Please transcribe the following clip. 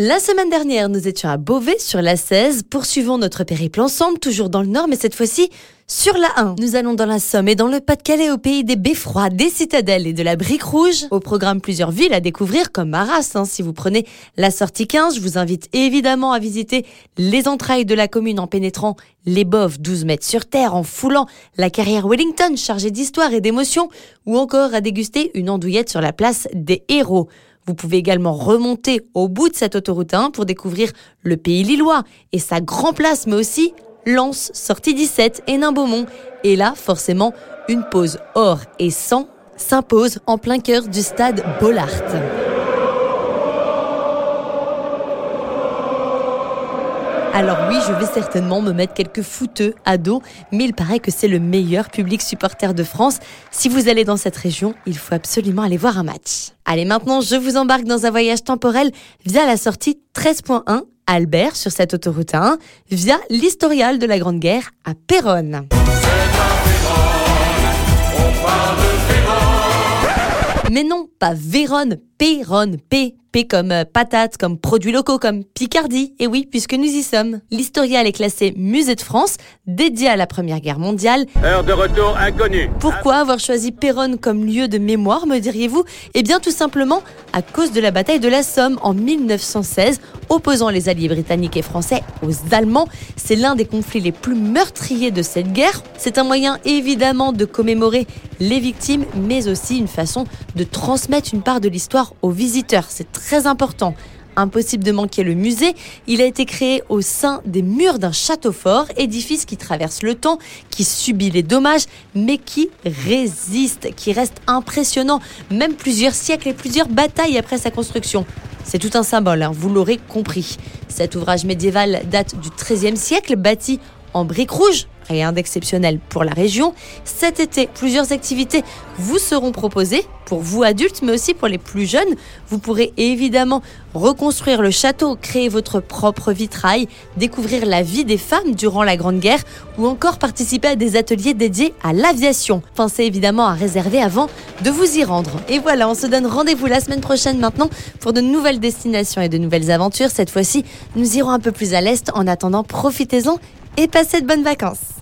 La semaine dernière, nous étions à Beauvais sur la 16. Poursuivons notre périple ensemble, toujours dans le nord, mais cette fois-ci sur la 1. Nous allons dans la Somme et dans le Pas-de-Calais au pays des beffrois, des citadelles et de la brique rouge. Au programme plusieurs villes à découvrir comme Arras. Hein. Si vous prenez la sortie 15, je vous invite évidemment à visiter les entrailles de la commune en pénétrant les Boves 12 mètres sur terre, en foulant la carrière Wellington chargée d'histoire et d'émotion, ou encore à déguster une andouillette sur la place des héros. Vous pouvez également remonter au bout de cette autoroute 1 pour découvrir le pays lillois et sa grand place, mais aussi Lens, sortie 17 et Nain-Beaumont. Et là, forcément, une pause or et sang s'impose en plein cœur du stade Bollard. Alors oui, je vais certainement me mettre quelques fouteux à dos, mais il paraît que c'est le meilleur public supporter de France. Si vous allez dans cette région, il faut absolument aller voir un match. Allez, maintenant, je vous embarque dans un voyage temporel via la sortie 13.1 Albert sur cette autoroute 1 via l'historial de la Grande Guerre à Péronne. Mais non, pas Vérone, Péronne, P P comme euh, patate, comme produits locaux, comme Picardie. Et oui, puisque nous y sommes. L'historial est classé musée de France, dédié à la Première Guerre mondiale. Heure de retour inconnue. Pourquoi avoir choisi Péronne comme lieu de mémoire, me diriez-vous? Eh bien, tout simplement à cause de la bataille de la Somme en 1916, opposant les alliés britanniques et français aux Allemands. C'est l'un des conflits les plus meurtriers de cette guerre. C'est un moyen évidemment de commémorer les victimes, mais aussi une façon de transmettre une part de l'histoire aux visiteurs. C'est très important. Impossible de manquer le musée. Il a été créé au sein des murs d'un château fort, édifice qui traverse le temps, qui subit les dommages, mais qui résiste, qui reste impressionnant, même plusieurs siècles et plusieurs batailles après sa construction. C'est tout un symbole, hein, vous l'aurez compris. Cet ouvrage médiéval date du XIIIe siècle, bâti en briques rouges, rien d'exceptionnel pour la région. Cet été, plusieurs activités vous seront proposées pour vous adultes, mais aussi pour les plus jeunes. Vous pourrez évidemment reconstruire le château, créer votre propre vitrail, découvrir la vie des femmes durant la Grande Guerre ou encore participer à des ateliers dédiés à l'aviation. Pensez évidemment à réserver avant de vous y rendre. Et voilà, on se donne rendez-vous la semaine prochaine maintenant pour de nouvelles destinations et de nouvelles aventures. Cette fois-ci, nous irons un peu plus à l'est. En attendant, profitez-en et passez de bonnes vacances.